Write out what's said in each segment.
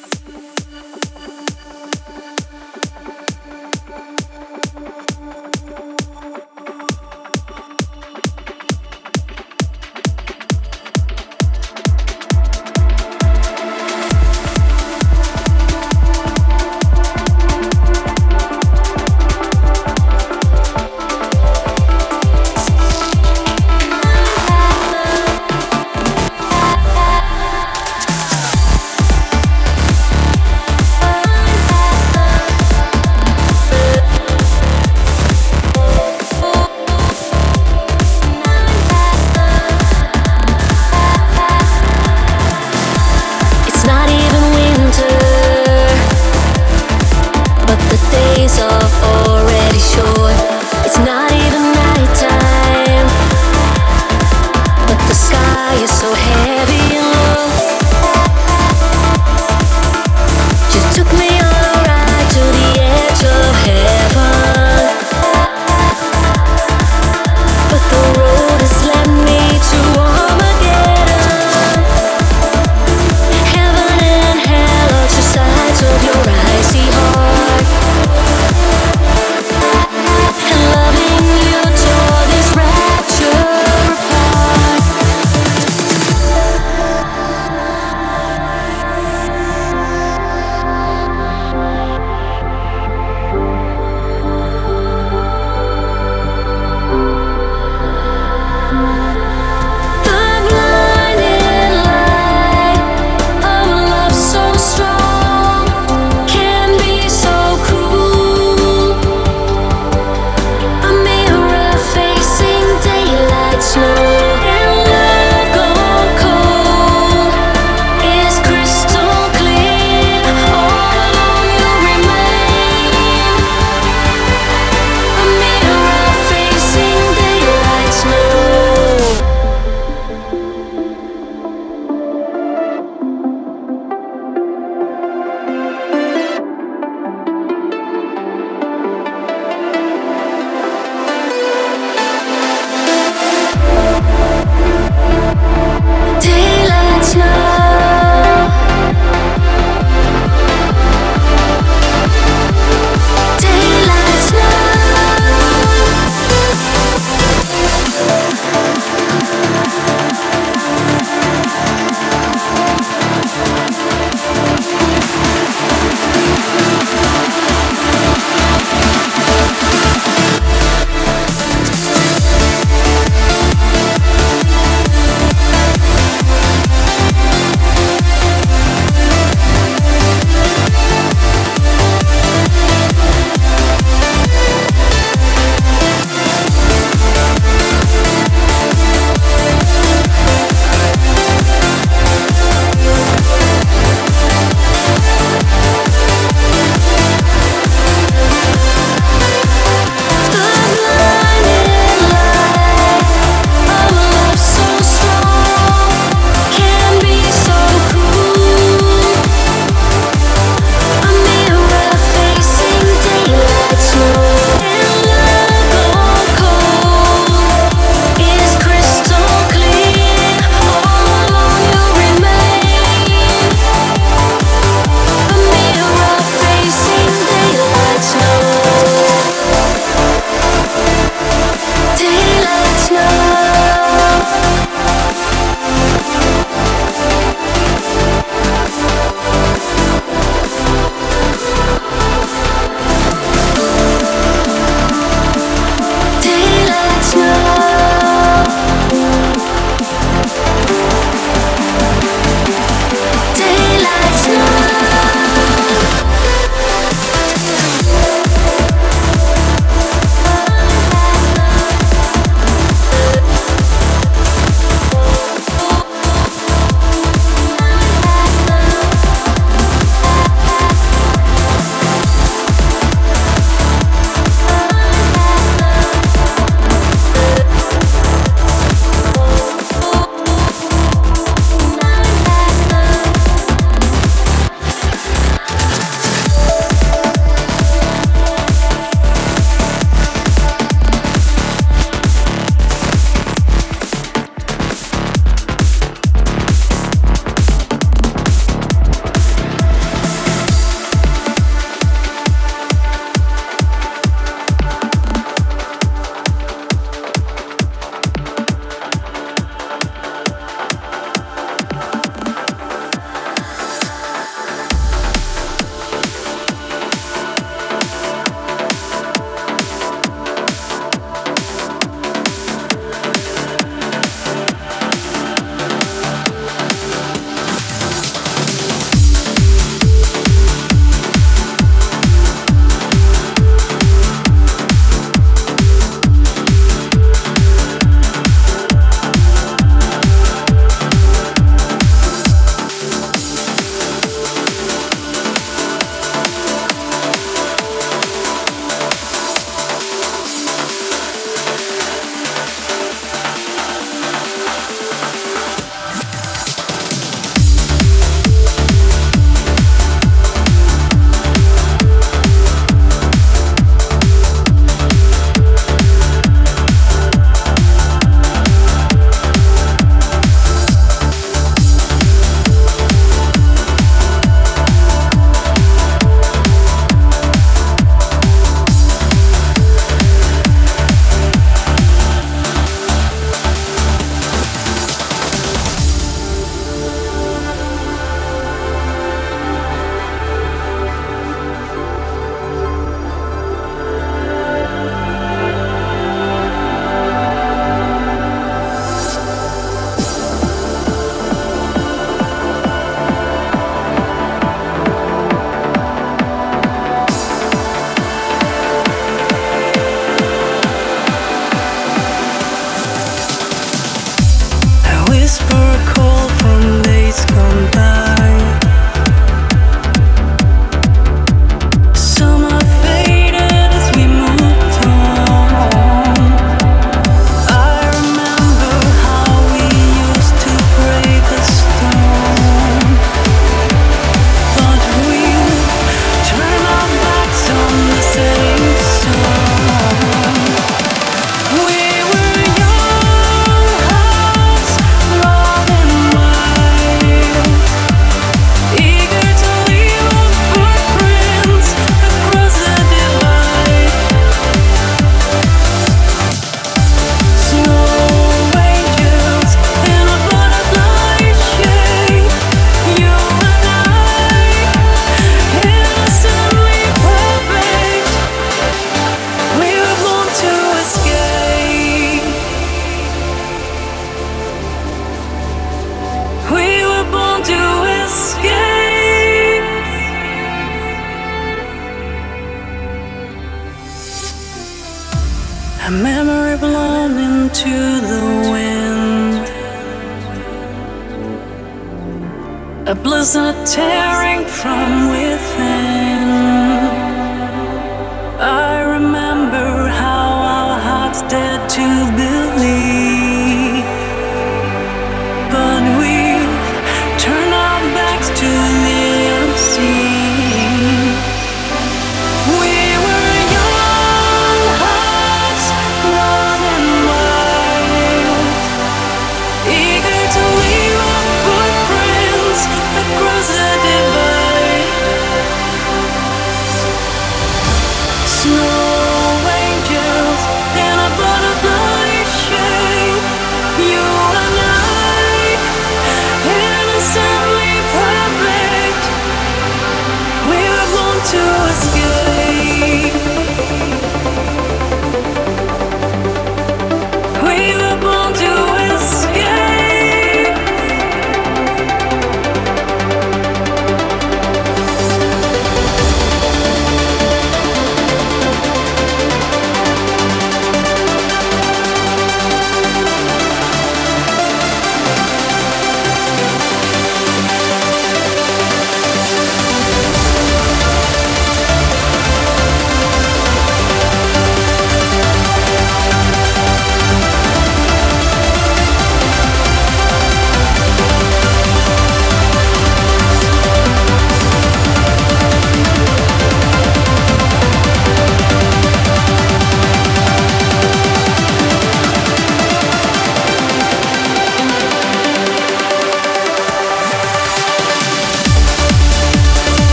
Yes.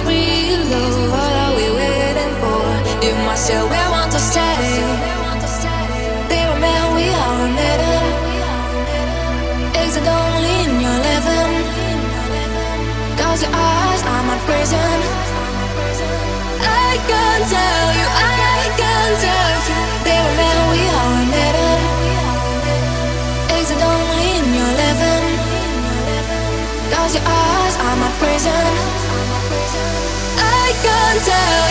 Crazy, I